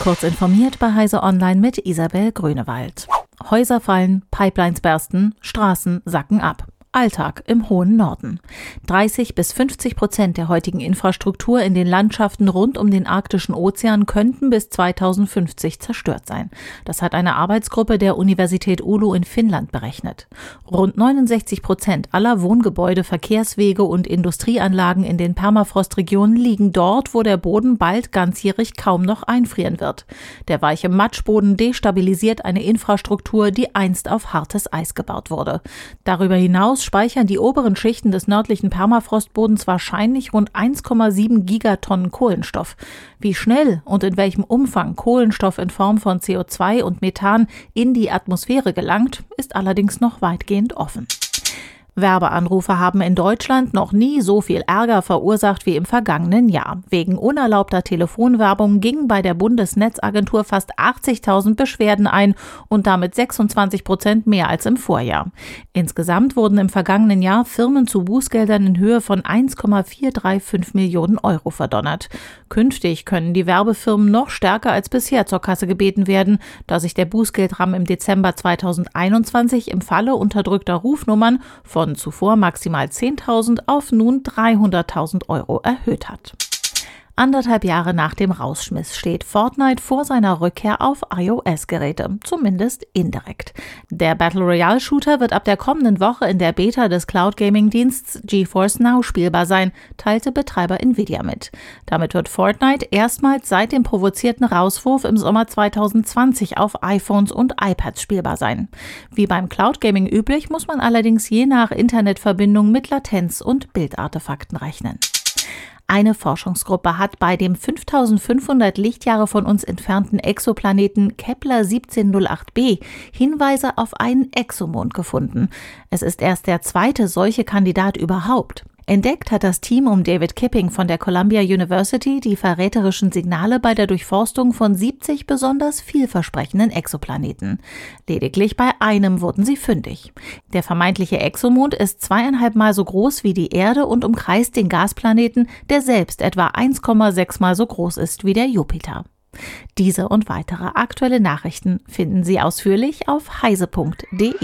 Kurz informiert bei Heise Online mit Isabel Grünewald. Häuser fallen, Pipelines bersten, Straßen sacken ab. Alltag im hohen Norden. 30 bis 50 Prozent der heutigen Infrastruktur in den Landschaften rund um den arktischen Ozean könnten bis 2050 zerstört sein. Das hat eine Arbeitsgruppe der Universität Oulu in Finnland berechnet. Rund 69 Prozent aller Wohngebäude, Verkehrswege und Industrieanlagen in den Permafrostregionen liegen dort, wo der Boden bald ganzjährig kaum noch einfrieren wird. Der weiche Matschboden destabilisiert eine Infrastruktur, die einst auf hartes Eis gebaut wurde. Darüber hinaus hinaus speichern die oberen Schichten des nördlichen Permafrostbodens wahrscheinlich rund 1,7 Gigatonnen Kohlenstoff. Wie schnell und in welchem Umfang Kohlenstoff in Form von CO2 und Methan in die Atmosphäre gelangt, ist allerdings noch weitgehend offen. Werbeanrufe haben in Deutschland noch nie so viel Ärger verursacht wie im vergangenen Jahr. Wegen unerlaubter Telefonwerbung gingen bei der Bundesnetzagentur fast 80.000 Beschwerden ein und damit 26 Prozent mehr als im Vorjahr. Insgesamt wurden im vergangenen Jahr Firmen zu Bußgeldern in Höhe von 1,435 Millionen Euro verdonnert. Künftig können die Werbefirmen noch stärker als bisher zur Kasse gebeten werden, da sich der Bußgeldrahmen im Dezember 2021 im Falle unterdrückter Rufnummern von von zuvor maximal 10.000 auf nun 300.000 Euro erhöht hat. Anderthalb Jahre nach dem Rausschmiss steht Fortnite vor seiner Rückkehr auf iOS-Geräte, zumindest indirekt. Der Battle Royale Shooter wird ab der kommenden Woche in der Beta des Cloud Gaming Diensts GeForce Now spielbar sein, teilte Betreiber Nvidia mit. Damit wird Fortnite erstmals seit dem provozierten Rauswurf im Sommer 2020 auf iPhones und iPads spielbar sein. Wie beim Cloud Gaming üblich muss man allerdings je nach Internetverbindung mit Latenz und Bildartefakten rechnen. Eine Forschungsgruppe hat bei dem 5500 Lichtjahre von uns entfernten Exoplaneten Kepler 1708b Hinweise auf einen Exomond gefunden. Es ist erst der zweite solche Kandidat überhaupt. Entdeckt hat das Team um David Kipping von der Columbia University die verräterischen Signale bei der Durchforstung von 70 besonders vielversprechenden Exoplaneten. Lediglich bei einem wurden sie fündig. Der vermeintliche Exomond ist zweieinhalb Mal so groß wie die Erde und umkreist den Gasplaneten, der selbst etwa 1,6 Mal so groß ist wie der Jupiter. Diese und weitere aktuelle Nachrichten finden Sie ausführlich auf heise.de.